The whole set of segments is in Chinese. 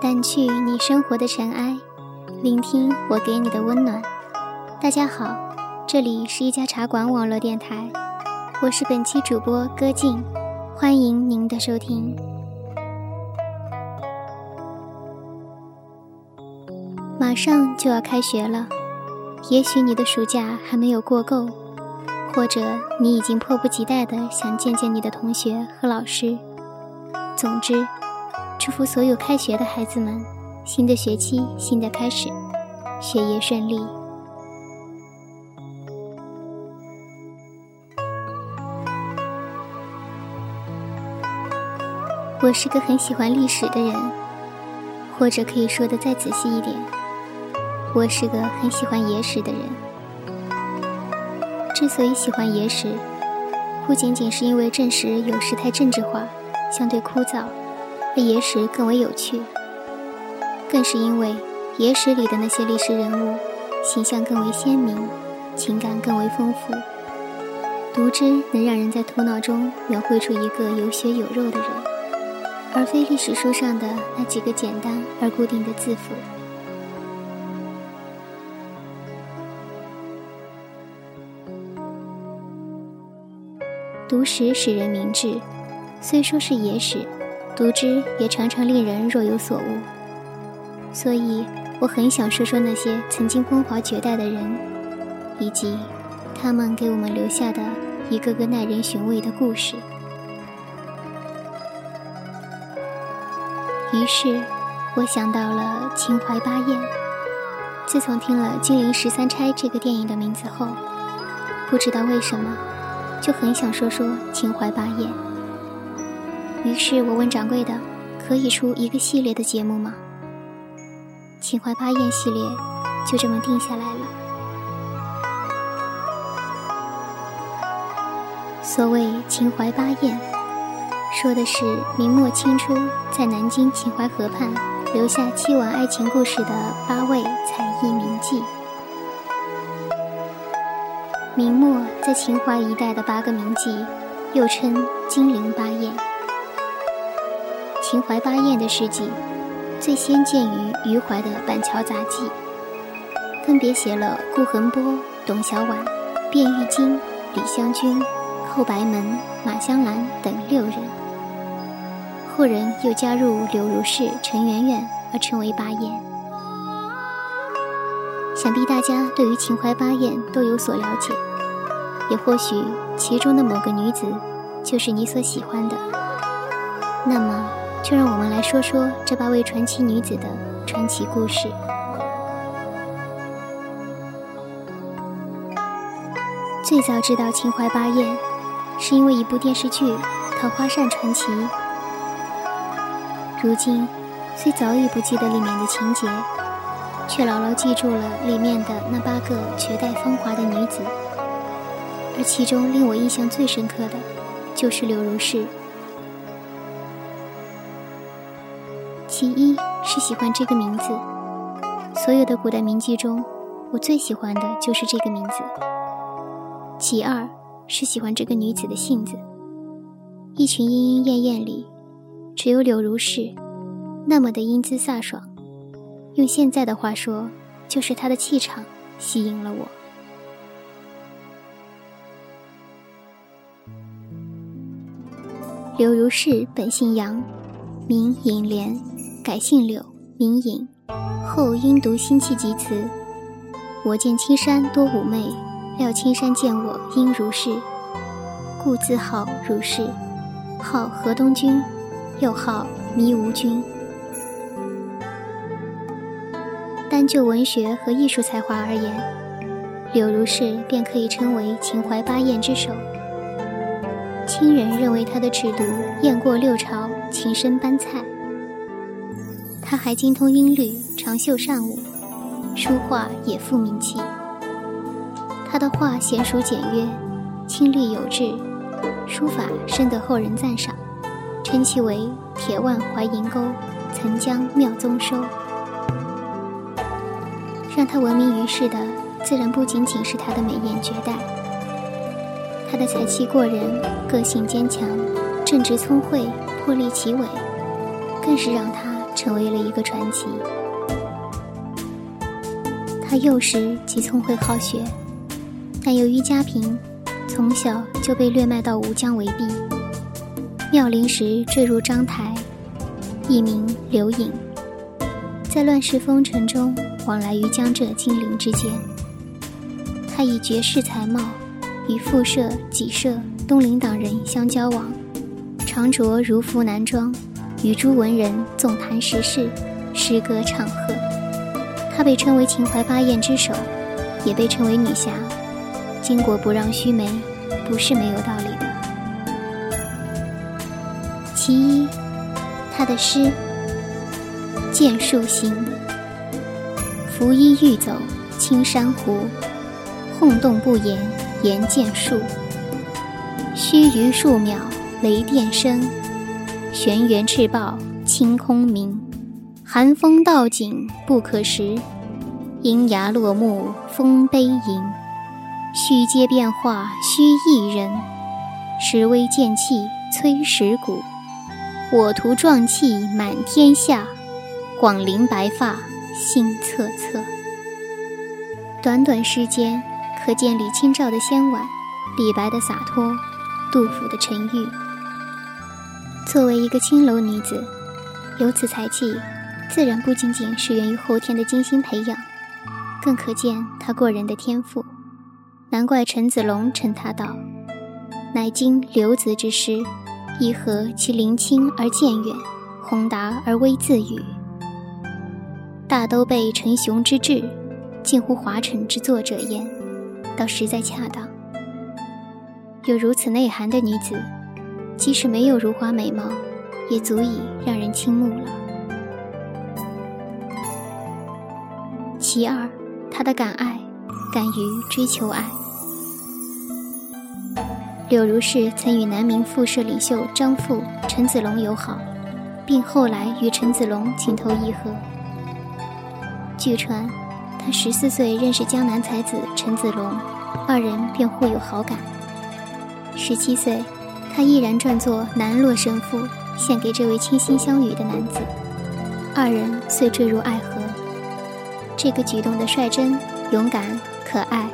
掸去你生活的尘埃，聆听我给你的温暖。大家好，这里是一家茶馆网络电台，我是本期主播歌静，欢迎您的收听。马上就要开学了，也许你的暑假还没有过够，或者你已经迫不及待的想见见你的同学和老师。总之，祝福所有开学的孩子们，新的学期，新的开始，学业顺利。我是个很喜欢历史的人，或者可以说的再仔细一点。我是个很喜欢野史的人。之所以喜欢野史，不仅仅是因为正史有时太政治化，相对枯燥，而野史更为有趣，更是因为野史里的那些历史人物形象更为鲜明，情感更为丰富，读之能让人在头脑中描绘出一个有血有肉的人，而非历史书上的那几个简单而固定的字符。读史使人明智，虽说是野史，读之也常常令人若有所悟。所以，我很想说说那些曾经风华绝代的人，以及他们给我们留下的一个个耐人寻味的故事。于是，我想到了秦淮八艳。自从听了《金陵十三钗》这个电影的名字后，不知道为什么。就很想说说秦淮八艳，于是我问掌柜的：“可以出一个系列的节目吗？”秦淮八艳系列就这么定下来了。所谓秦淮八艳，说的是明末清初在南京秦淮河畔留下凄婉爱情故事的八位才艺名妓。明末在秦淮一带的八个名妓，又称金陵八艳。秦淮八艳的事迹，最先见于余淮的《板桥杂记》，分别写了顾恒波、董小宛、卞玉京、李香君、寇白门、马香兰等六人。后人又加入柳如是、陈圆圆，而称为八艳。想必大家对于秦淮八艳都有所了解，也或许其中的某个女子就是你所喜欢的。那么，就让我们来说说这八位传奇女子的传奇故事。最早知道秦淮八艳，是因为一部电视剧《桃花扇传奇》。如今，虽早已不记得里面的情节。却牢牢记住了里面的那八个绝代芳华的女子，而其中令我印象最深刻的，就是柳如是。其一是喜欢这个名字，所有的古代名妓中，我最喜欢的就是这个名字。其二是喜欢这个女子的性子，一群莺莺燕燕里，只有柳如是，那么的英姿飒爽。用现在的话说，就是她的气场吸引了我。柳如是本姓杨，名尹莲，改姓柳，名隐。后因读辛弃疾词：“我见青山多妩媚，料青山见我应如是，故自号如是。”号河东君，又号迷吾君。单就文学和艺术才华而言，柳如是便可以称为秦淮八艳之首。亲人认为他的尺度艳过六朝，情深班菜。他还精通音律，长袖善舞，书画也富名气。他的画娴熟简约，清丽有致，书法深得后人赞赏，称其为“铁腕怀银钩，曾将妙宗收”。让他闻名于世的，自然不仅仅是他的美艳绝代。他的才气过人，个性坚强，正直聪慧，魄力奇伟，更是让他成为了一个传奇。他幼时即聪慧好学，但由于家贫，从小就被掠卖到吴江为婢。妙龄时坠入章台，艺名刘颖，在乱世风尘中往来于江浙金陵之间。他以绝世才貌，与富社、己社、东林党人相交往，常着儒服男装，与诸文人纵谈时事，诗歌唱和。她被称为秦淮八艳之首，也被称为女侠。巾帼不让须眉，不是没有道理的。其一，她的诗《剑树行》：拂衣欲走青山湖，轰动不言言剑树。须臾数秒雷电声，玄辕赤豹清空鸣。寒风到景不可食，阴崖落木风悲吟。虚阶变化须一人，时微剑气催石骨。我徒壮气满天下，广陵白发心恻恻。短短时间，可见李清照的仙婉，李白的洒脱，杜甫的沉郁。作为一个青楼女子，有此才气。自然不仅仅是源于后天的精心培养，更可见她过人的天赋。难怪陈子龙称她道：“乃今刘子之诗，亦何其灵清而渐远，宏达而微自语。大都被陈雄之志，近乎华尘之作者言，倒实在恰当。有如此内涵的女子，即使没有如花美貌，也足以让人倾慕了。”其二，他的敢爱，敢于追求爱。柳如是曾与南明复社领袖张富、陈子龙友好，并后来与陈子龙情投意合。据传，他十四岁认识江南才子陈子龙，二人便互有好感。十七岁，他毅然转作《南洛神赋》，献给这位倾心相与的男子，二人遂坠入爱河。这个举动的率真、勇敢、可爱，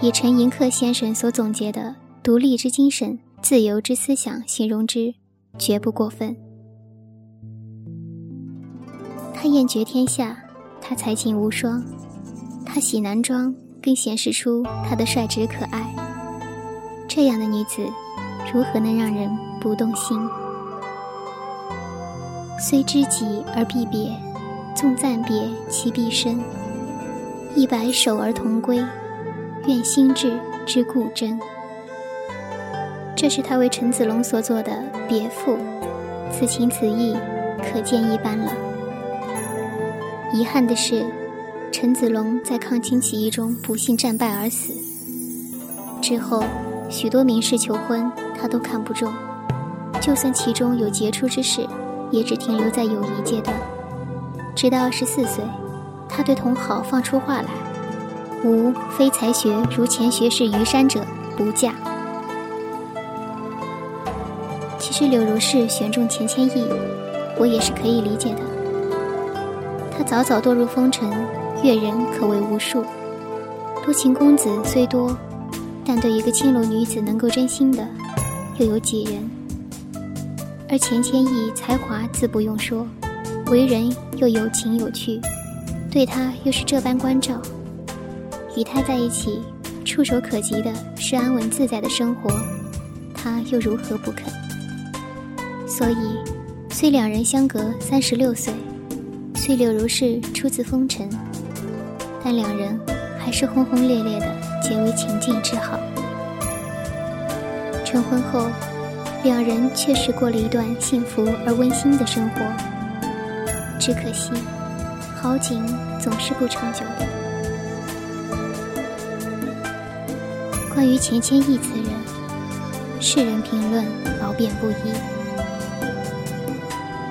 以陈寅恪先生所总结的独立之精神、自由之思想形容之，绝不过分。她艳绝天下，她才情无双，她喜男装，更显示出她的率直可爱。这样的女子，如何能让人不动心？虽知己而必别。纵暂别其必生，一白首而同归，愿心志之故真。这是他为陈子龙所作的别赋，此情此意，可见一斑了。遗憾的是，陈子龙在抗清起义中不幸战败而死。之后，许多名士求婚，他都看不中，就算其中有杰出之士，也只停留在友谊阶段。直到十四岁，他对同好放出话来：“吾非才学如前学士虞山者，不嫁。”其实柳如是选中钱谦益，我也是可以理解的。他早早堕入风尘，阅人可谓无数，多情公子虽多，但对一个青楼女子能够真心的，又有几人？而钱谦益才华自不用说。为人又有情有趣，对他又是这般关照，与他在一起，触手可及的是安稳自在的生活，他又如何不肯？所以，虽两人相隔三十六岁，虽柳如是出自风尘，但两人还是轰轰烈烈的结为情境之好。成婚后，两人确实过了一段幸福而温馨的生活。只可惜，好景总是不长久的。关于钱谦益此人，世人评论褒贬不一。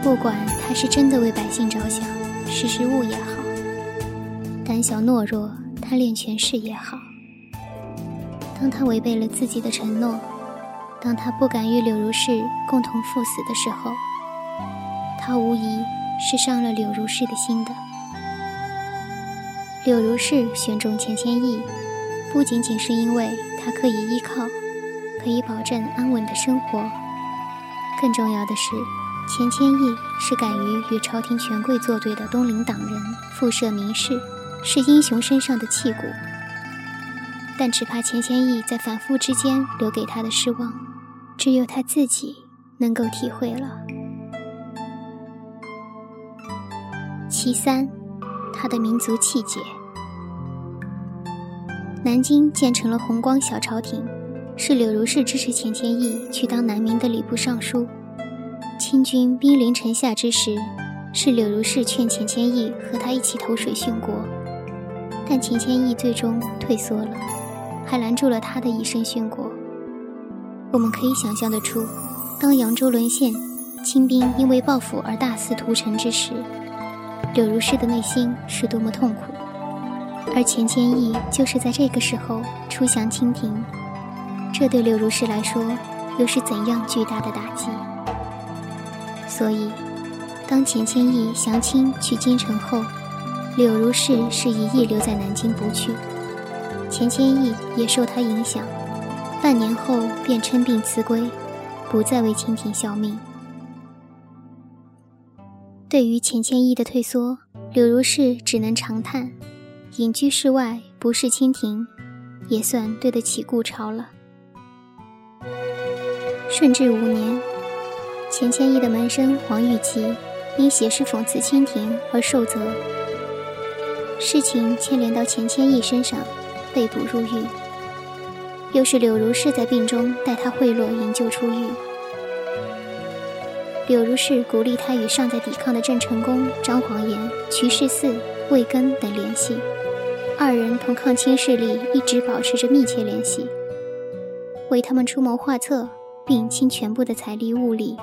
不管他是真的为百姓着想，识时务也好；胆小懦弱、贪恋权势也好。当他违背了自己的承诺，当他不敢与柳如是共同赴死的时候，他无疑。是伤了柳如是的心的。柳如是选中钱谦益，不仅仅是因为他可以依靠，可以保证安稳的生活，更重要的是，钱谦益是敢于与朝廷权贵作对的东林党人，复涉民士，是英雄身上的气骨。但只怕钱谦益在反复之间留给他的失望，只有他自己能够体会了。其三，他的民族气节。南京建成了弘光小朝廷，是柳如是支持钱谦益去当南明的礼部尚书。清军兵临城下之时，是柳如是劝钱谦益和他一起投水殉国，但钱谦益最终退缩了。还拦住了他的以身殉国。我们可以想象得出，当扬州沦陷，清兵因为报复而大肆屠城之时，柳如是的内心是多么痛苦。而钱谦益就是在这个时候出降清廷，这对柳如是来说又是怎样巨大的打击？所以，当钱谦益降清去京城后，柳如是是一意留在南京不去。钱谦益也受他影响，半年后便称病辞归，不再为清廷效命。对于钱谦益的退缩，柳如是只能长叹：隐居世外，不是清廷，也算对得起故朝了。顺治五年，钱谦益的门生黄玉琪因写诗讽刺清廷而受责，事情牵连到钱谦益身上。被捕入狱，又是柳如是在病中带他贿赂营救出狱。柳如是鼓励他与尚在抵抗的郑成功、张煌言、瞿世嗣、魏根等联系，二人同抗清势力一直保持着密切联系，为他们出谋划策，并倾全部的财力物力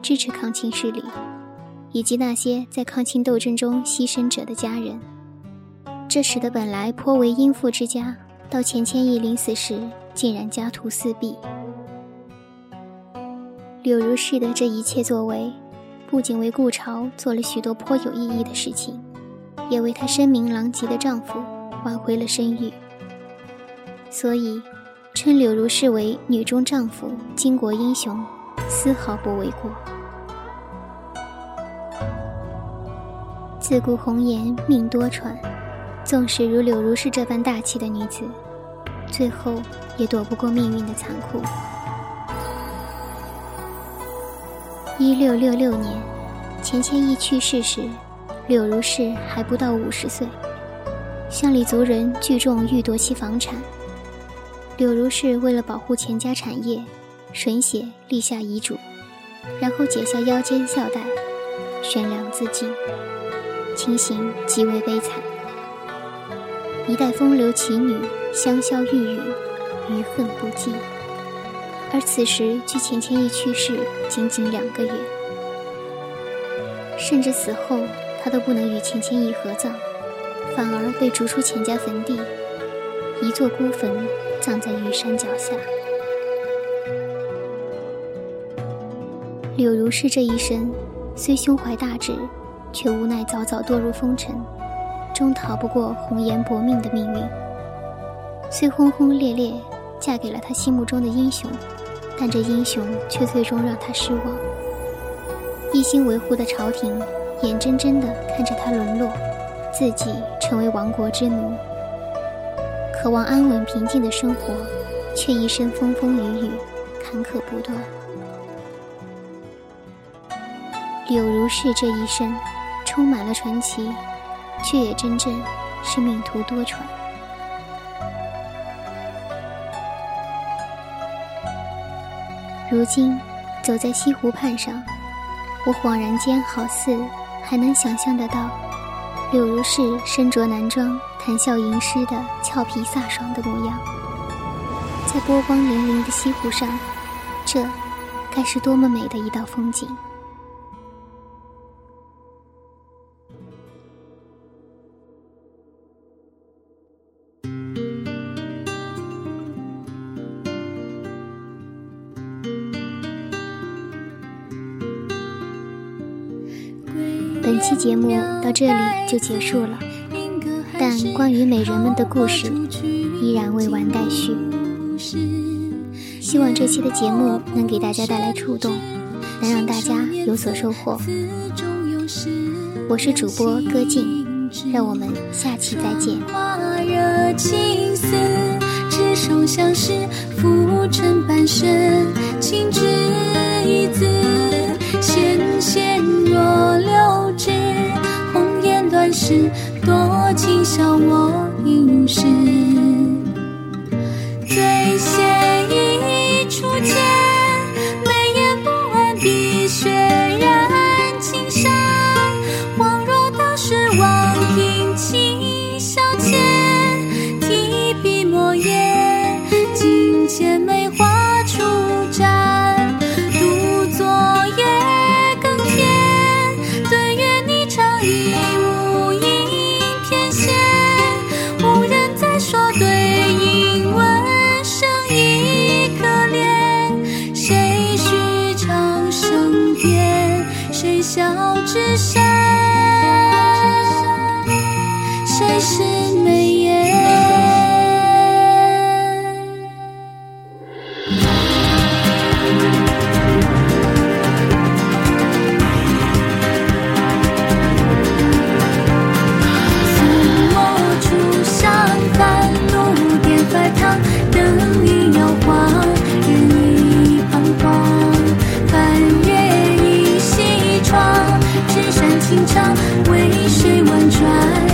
支持抗清势力，以及那些在抗清斗争中牺牲者的家人。这使得本来颇为殷富之家，到钱谦益临死时，竟然家徒四壁。柳如是的这一切作为，不仅为顾朝做了许多颇有意义的事情，也为她声名狼藉的丈夫挽回了声誉。所以，称柳如是为女中丈夫、巾帼英雄，丝毫不为过。自古红颜命多舛。纵使如柳如是这般大气的女子，最后也躲不过命运的残酷。一六六六年，钱谦益去世时，柳如是还不到五十岁。乡里族人聚众欲夺其房产，柳如是为了保护钱家产业，吮血立下遗嘱，然后解下腰间孝带，悬梁自尽，情形极为悲惨。一代风流奇女香消玉殒，余恨不尽。而此时距钱谦益去世仅仅两个月，甚至死后他都不能与钱谦益合葬，反而被逐出钱家坟地，一座孤坟葬在玉山脚下。柳如是这一生虽胸怀大志，却无奈早早堕入风尘。终逃不过红颜薄命的命运。虽轰轰烈烈嫁给了他心目中的英雄，但这英雄却最终让他失望。一心维护的朝廷，眼睁睁地看着他沦落，自己成为亡国之奴。渴望安稳平静的生活，却一生风风雨雨，坎坷不断。柳如是这一生，充满了传奇。却也真正是命途多舛。如今走在西湖畔上，我恍然间好似还能想象得到柳如是身着男装、谈笑吟诗的俏皮飒爽的模样。在波光粼粼的西湖上，这该是多么美的一道风景！本期节目到这里就结束了，但关于美人们的故事依然未完待续。希望这期的节目能给大家带来触动，能让大家有所收获。我是主播歌静，让我们下期再见。执手相识，浮沉半生，情之情长为谁婉转？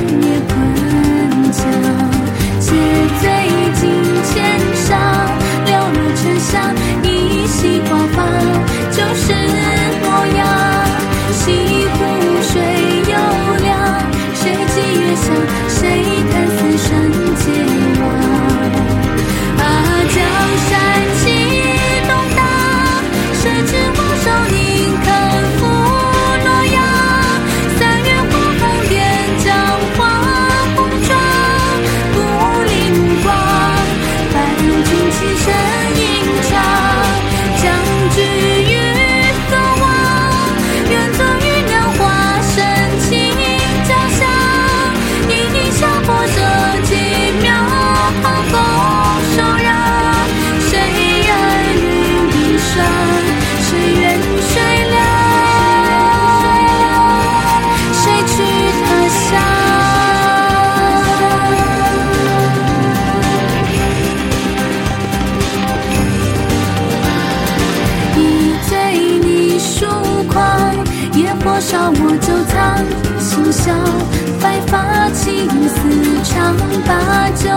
发青丝长，把酒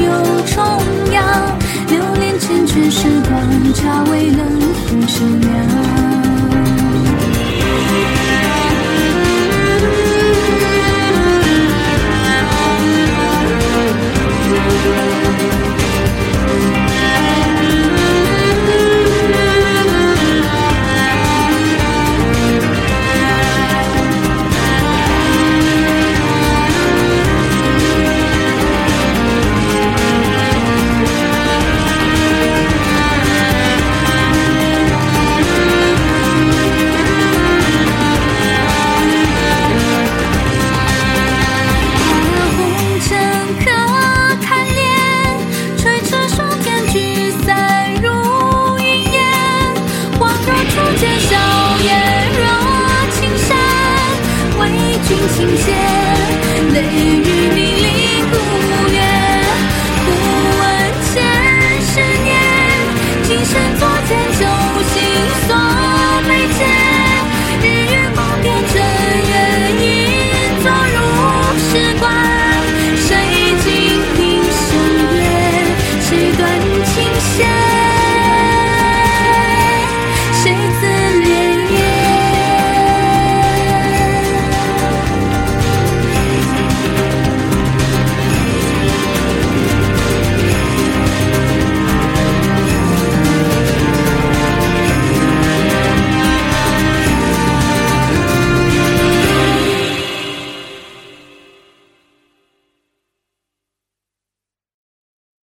又重阳。流连缱绻时光，茶未冷，风声凉。